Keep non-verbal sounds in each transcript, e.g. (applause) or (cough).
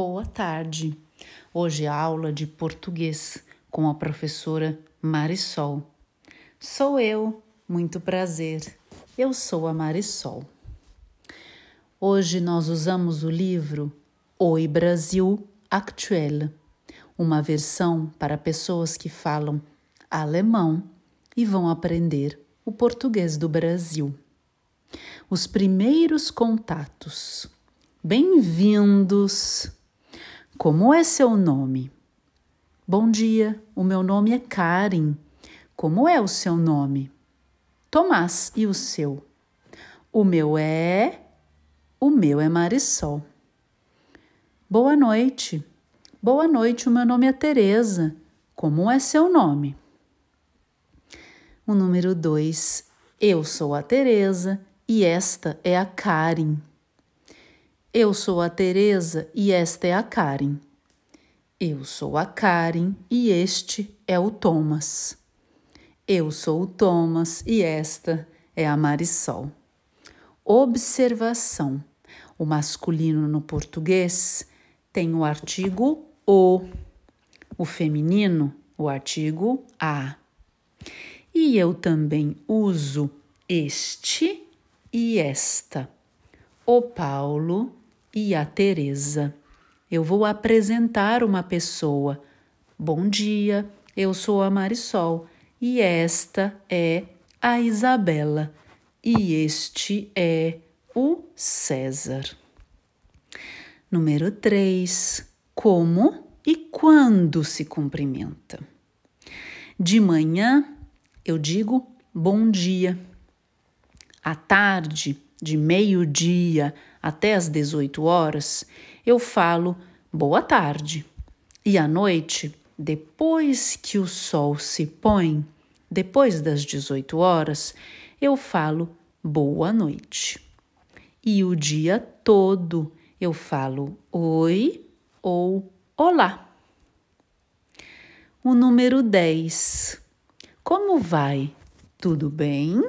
boa tarde. Hoje é aula de português com a professora Marisol. Sou eu, muito prazer. Eu sou a Marisol. Hoje nós usamos o livro Oi Brasil Actuel, uma versão para pessoas que falam alemão e vão aprender o português do Brasil. Os primeiros contatos. Bem-vindos! Como é seu nome? Bom dia, o meu nome é Karen. Como é o seu nome? Tomás, e o seu? O meu é. O meu é Marisol. Boa noite. Boa noite, o meu nome é Teresa. Como é seu nome? O número 2. Eu sou a Teresa e esta é a Karen. Eu sou a Teresa e esta é a Karen. Eu sou a Karen e este é o Thomas. Eu sou o Thomas e esta é a Marisol. Observação: o masculino no português tem o artigo o, o feminino, o artigo a. E eu também uso este e esta. O Paulo e a Teresa. Eu vou apresentar uma pessoa. Bom dia, eu sou a Marisol e esta é a Isabela e este é o César. Número 3. Como e quando se cumprimenta? De manhã eu digo bom dia. À tarde, de meio-dia até as 18 horas, eu falo boa tarde. E à noite, depois que o sol se põe, depois das 18 horas, eu falo boa noite. E o dia todo eu falo oi ou olá. O número 10. Como vai? Tudo bem?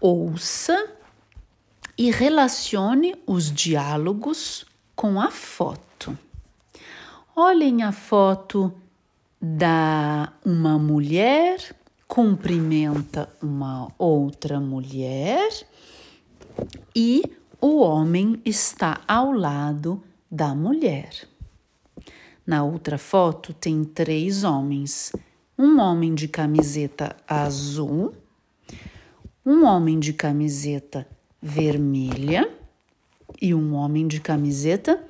Ouça e relacione os diálogos com a foto. Olhem a foto da uma mulher cumprimenta uma outra mulher e o homem está ao lado da mulher. Na outra foto tem três homens: um homem de camiseta azul, um homem de camiseta vermelha e um homem de camiseta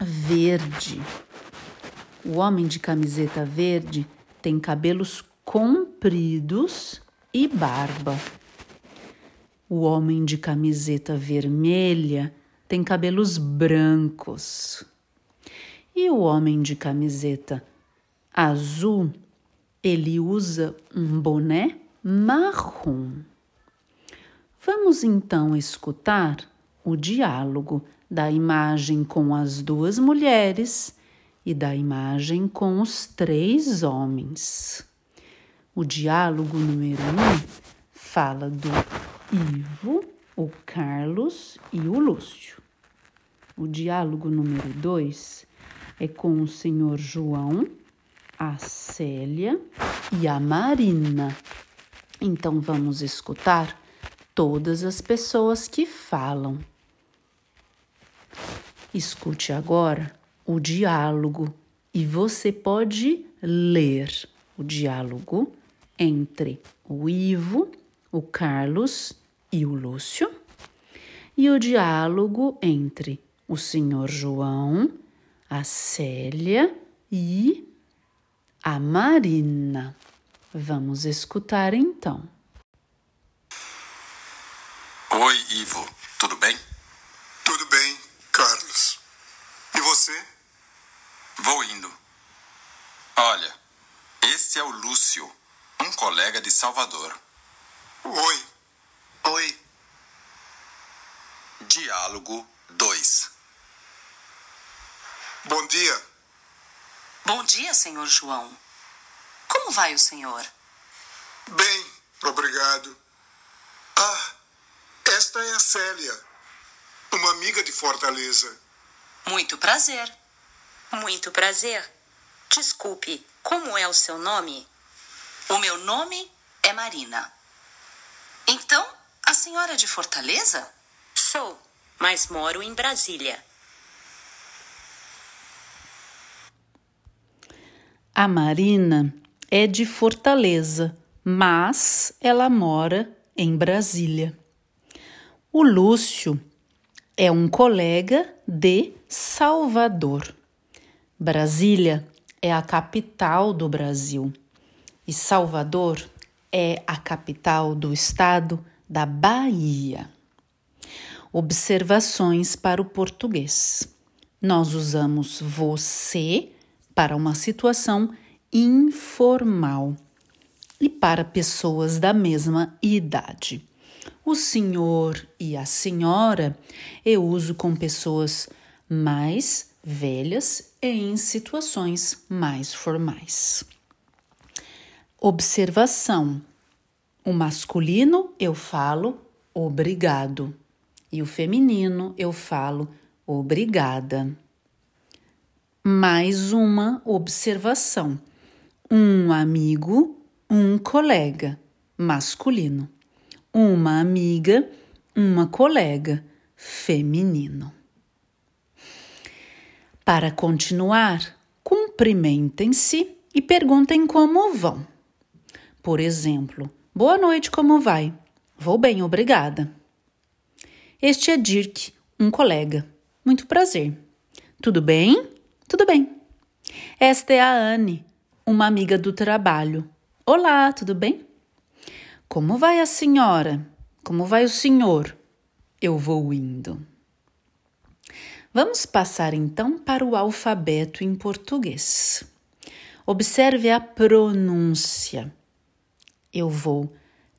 verde. O homem de camiseta verde tem cabelos compridos e barba. O homem de camiseta vermelha tem cabelos brancos. E o homem de camiseta azul, ele usa um boné marrom. Vamos então escutar o diálogo da imagem com as duas mulheres e da imagem com os três homens. O diálogo número um fala do Ivo, o Carlos e o Lúcio. O diálogo número dois é com o senhor João, a Célia e a Marina. Então vamos escutar todas as pessoas que falam. Escute agora o diálogo e você pode ler o diálogo entre o Ivo, o Carlos e o Lúcio, e o diálogo entre o senhor João, a Célia e a Marina. Vamos escutar então. Oi, Ivo. Tudo bem? Tudo bem, Carlos. E você? Vou indo. Olha, esse é o Lúcio, um colega de Salvador. Oi. Oi. Diálogo 2. Bom dia. Bom dia, senhor João. Como vai o senhor? Bem, obrigado. Esta é a Célia, uma amiga de Fortaleza. Muito prazer. Muito prazer. Desculpe, como é o seu nome? O meu nome é Marina. Então, a senhora é de Fortaleza? Sou, mas moro em Brasília. A Marina é de Fortaleza, mas ela mora em Brasília. O Lúcio é um colega de Salvador. Brasília é a capital do Brasil e Salvador é a capital do estado da Bahia. Observações para o português. Nós usamos você para uma situação informal e para pessoas da mesma idade. O senhor e a senhora eu uso com pessoas mais velhas e em situações mais formais. Observação: o masculino eu falo obrigado e o feminino eu falo obrigada. Mais uma observação: um amigo, um colega, masculino. Uma amiga, uma colega, feminino. Para continuar, cumprimentem-se e perguntem como vão. Por exemplo, boa noite, como vai? Vou bem, obrigada. Este é Dirk, um colega. Muito prazer. Tudo bem? Tudo bem. Esta é a Anne, uma amiga do trabalho. Olá, tudo bem? Como vai a senhora? Como vai o senhor? Eu vou indo. Vamos passar então para o alfabeto em português. Observe a pronúncia eu vou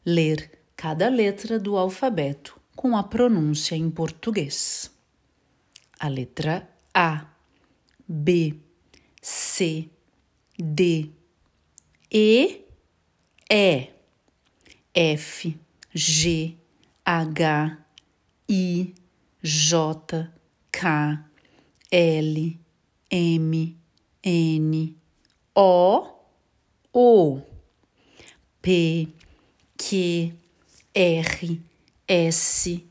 ler cada letra do alfabeto com a pronúncia em português. A letra A, B, C, D, E, E, F, G, H, I, J, K, L, M, N, O, O. P, Q, R, S,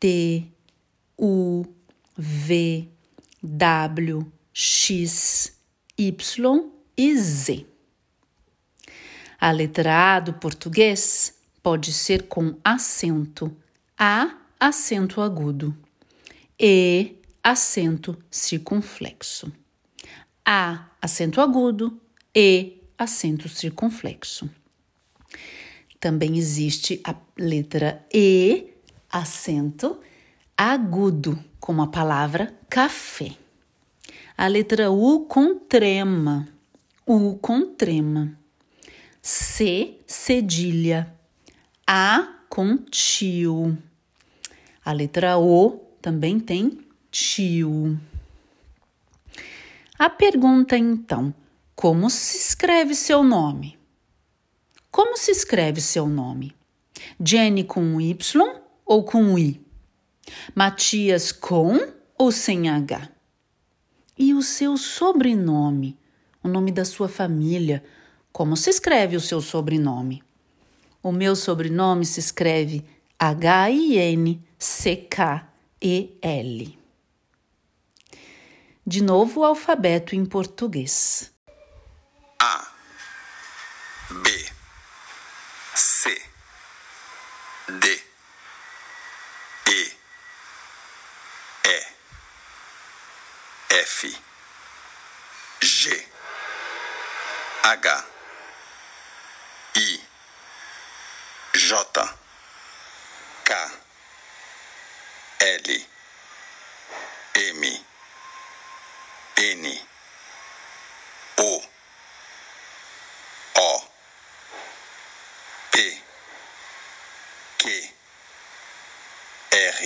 T, U, V, W, X, Y e Z. A letra A do português pode ser com acento A, acento agudo, E, acento circunflexo. A, acento agudo, E, acento circunflexo. Também existe a letra E, acento agudo, como a palavra café. A letra U com trema, U com trema. C, cedilha. A com tio. A letra O também tem tio. A pergunta então: como se escreve seu nome? Como se escreve seu nome? Jenny com Y ou com I? Matias com ou sem H? E o seu sobrenome? O nome da sua família? Como se escreve o seu sobrenome? O meu sobrenome se escreve H-I-N-C-K-E-L. De novo o alfabeto em português. A B C D E E F G H I J. K. L. M. N. O P Q R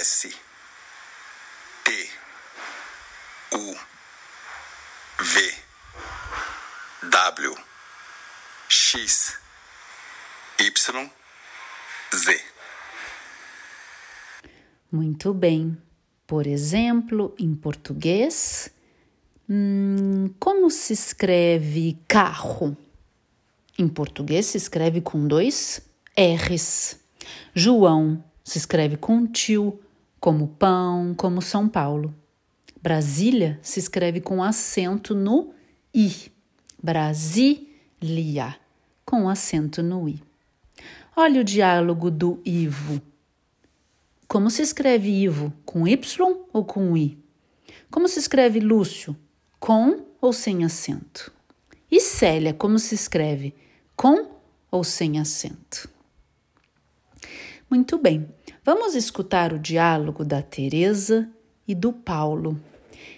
S T U V W X Z Muito bem. Por exemplo, em português, hum, como se escreve carro? Em português se escreve com dois R's. João se escreve com tio, como pão, como São Paulo. Brasília se escreve com acento no I. Brasília, com acento no I. Olha o diálogo do Ivo. Como se escreve Ivo? Com Y ou com I? Como se escreve Lúcio? Com ou sem acento? E Célia, como se escreve? Com ou sem acento? Muito bem, vamos escutar o diálogo da Teresa e do Paulo.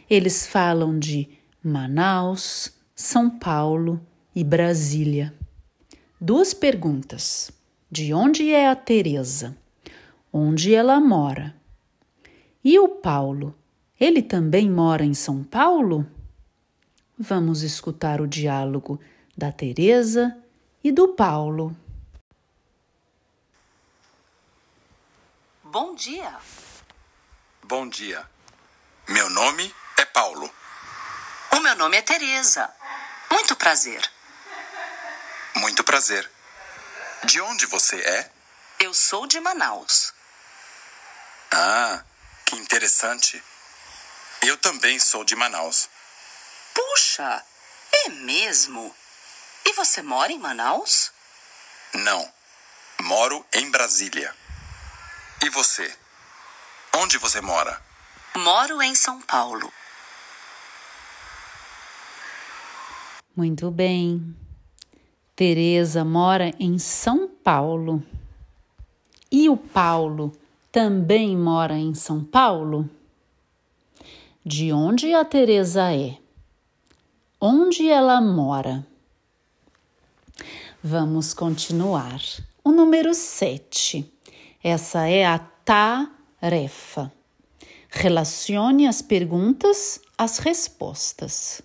Eles falam de Manaus, São Paulo e Brasília. Duas perguntas. De onde é a Teresa? Onde ela mora? E o Paulo? Ele também mora em São Paulo? Vamos escutar o diálogo da Teresa e do Paulo. Bom dia. Bom dia. Meu nome é Paulo. O meu nome é Teresa. Muito prazer. Muito prazer. De onde você é? Eu sou de Manaus. Ah, que interessante. Eu também sou de Manaus. Puxa, é mesmo? E você mora em Manaus? Não. Moro em Brasília. E você? Onde você mora? Moro em São Paulo. Muito bem. Teresa mora em São Paulo. E o Paulo também mora em São Paulo? De onde a Teresa é? Onde ela mora? Vamos continuar. O número 7. Essa é a tarefa. Relacione as perguntas às respostas.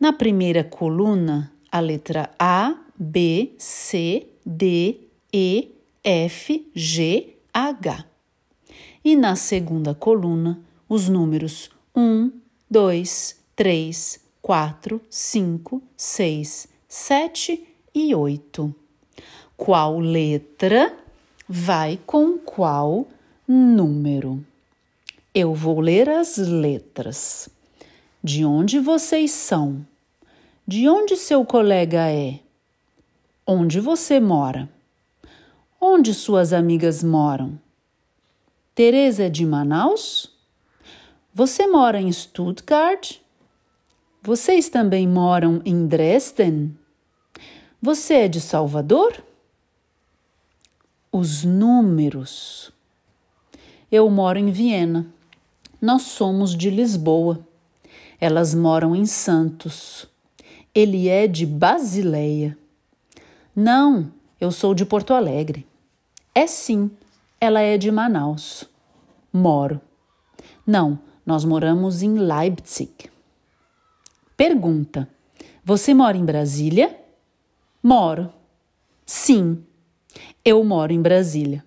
Na primeira coluna, a letra A, B, C, D, E, F, G, H. E na segunda coluna, os números 1, 2, 3, 4, 5, 6, 7 e 8. Qual letra vai com qual número? Eu vou ler as letras. De onde vocês são? De onde seu colega é? Onde você mora? Onde suas amigas moram? Teresa é de Manaus? Você mora em Stuttgart? Vocês também moram em Dresden? Você é de Salvador? Os números. Eu moro em Viena. Nós somos de Lisboa. Elas moram em Santos. Ele é de Basileia. Não, eu sou de Porto Alegre. É sim, ela é de Manaus. Moro. Não, nós moramos em Leipzig. Pergunta: Você mora em Brasília? Moro. Sim, eu moro em Brasília.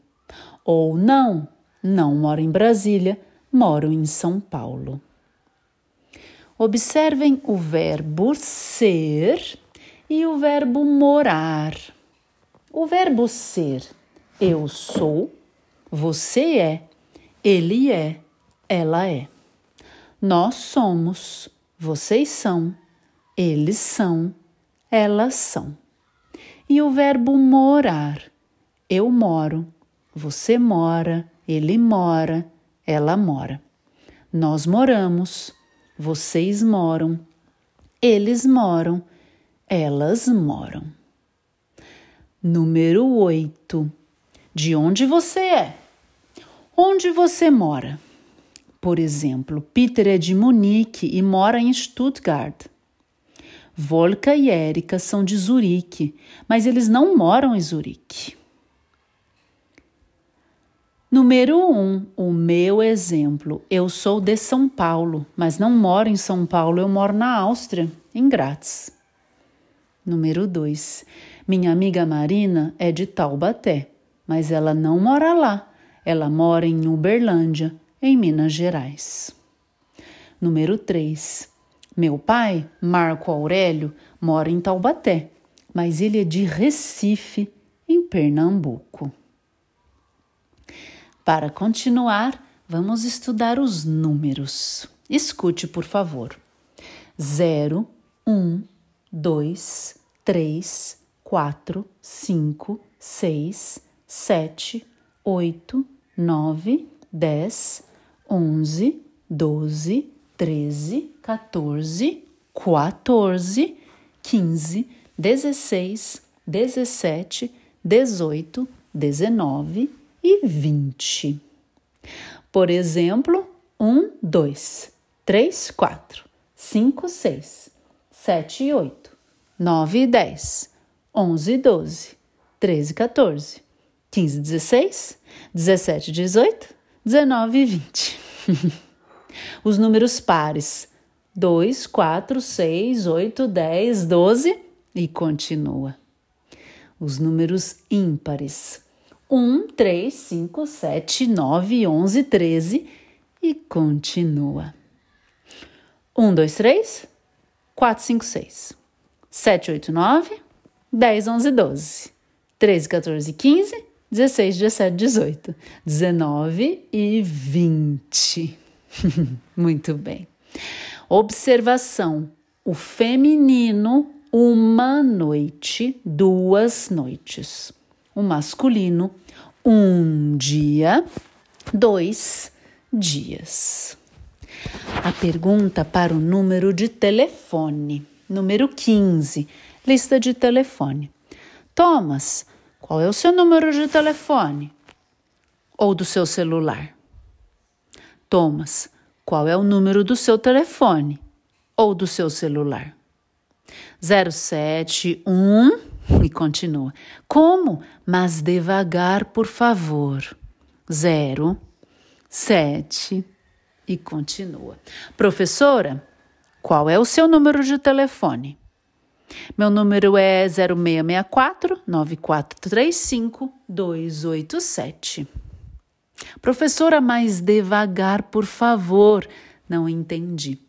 Ou não, não moro em Brasília, moro em São Paulo. Observem o verbo ser e o verbo morar. O verbo ser, eu sou, você é, ele é, ela é. Nós somos, vocês são, eles são, elas são. E o verbo morar, eu moro, você mora, ele mora, ela mora. Nós moramos, vocês moram, eles moram, elas moram. Número 8. De onde você é? Onde você mora? Por exemplo, Peter é de Munique e mora em Stuttgart. Volka e Erika são de Zurique, mas eles não moram em Zurique. Número 1, um, o meu exemplo. Eu sou de São Paulo, mas não moro em São Paulo, eu moro na Áustria, em Graz. Número 2, minha amiga Marina é de Taubaté, mas ela não mora lá, ela mora em Uberlândia, em Minas Gerais. Número 3. Meu pai, Marco Aurélio, mora em Taubaté, mas ele é de Recife, em Pernambuco. Para continuar, vamos estudar os números. Escute, por favor. 0, 1, 2, 3, 4, 5, 6, 7, 8, 9, 10, 11, 12, 13, 14, 14, 15, 16, 17, 18, 19 e 20. Por exemplo, 1, 2, 3, 4, 5, 6, 7 e 8, 9 e 10, 11 e 12, 13 e 14, 15 e 16, 17 e 18, 19 e 20. Os números pares 2, 4, 6, 8, 10, 12 e continua. Os números ímpares 1, 3, 5, 7, 9, 11, 13 e continua. 1, 2, 3, 4, 5, 6, 7, 8, 9, 10, 11, 12, 13, 14, 15, 16, 17, 18, 19 e 20. (laughs) Muito bem. Observação: o feminino, uma noite, duas noites. O masculino, um dia, dois dias. A pergunta para o número de telefone. Número 15, lista de telefone. Thomas, qual é o seu número de telefone? Ou do seu celular? Thomas, qual é o número do seu telefone ou do seu celular? 071 (laughs) e continua. Como? Mas devagar, por favor. 0 7 e continua. Professora, qual é o seu número de telefone? Meu número é 0664 9435 287. Professora, mais devagar, por favor. Não entendi.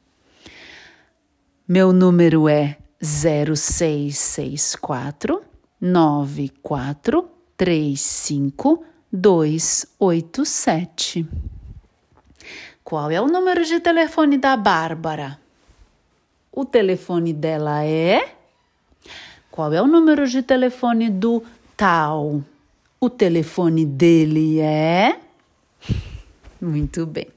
Meu número é 0664 9435 287. Qual é o número de telefone da Bárbara? O telefone dela é. Qual é o número de telefone do tal? O telefone dele é. Muito bem.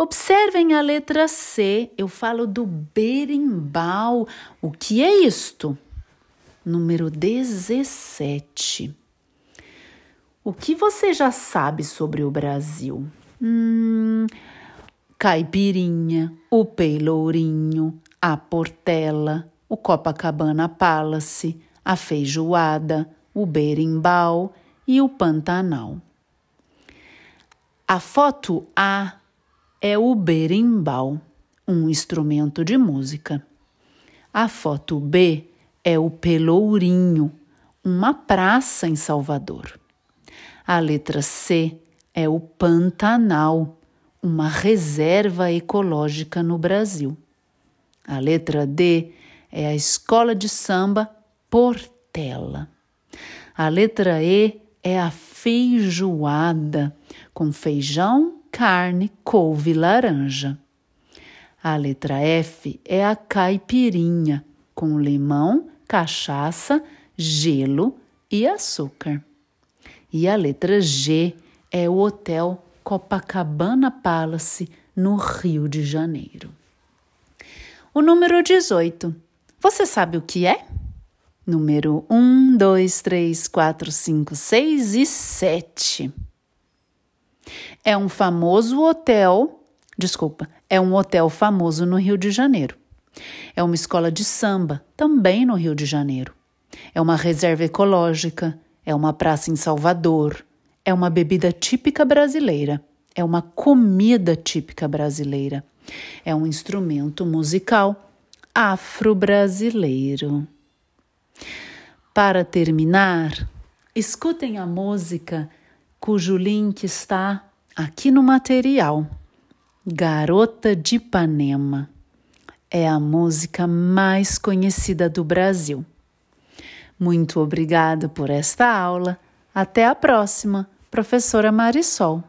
Observem a letra C. Eu falo do berimbau. O que é isto? Número 17. O que você já sabe sobre o Brasil? Hum, caipirinha, o peilourinho, a portela, o Copacabana Palace, a feijoada, o berimbau e o Pantanal. A foto A é o berimbau, um instrumento de música. A foto B é o pelourinho, uma praça em Salvador. A letra C é o Pantanal, uma reserva ecológica no Brasil. A letra D é a escola de samba Portela. A letra E é a feijoada, com feijão, carne, couve e laranja. A letra F é a caipirinha, com limão, cachaça, gelo e açúcar. E a letra G é o Hotel Copacabana Palace, no Rio de Janeiro. O número 18. Você sabe o que é? Número 1, 2, 3, 4, 5, 6 e 7. É um famoso hotel, desculpa, é um hotel famoso no Rio de Janeiro. É uma escola de samba, também no Rio de Janeiro. É uma reserva ecológica, é uma praça em Salvador, é uma bebida típica brasileira, é uma comida típica brasileira, é um instrumento musical afro-brasileiro. Para terminar, escutem a música cujo link está aqui no material. Garota de Ipanema é a música mais conhecida do Brasil. Muito obrigada por esta aula. Até a próxima, professora Marisol.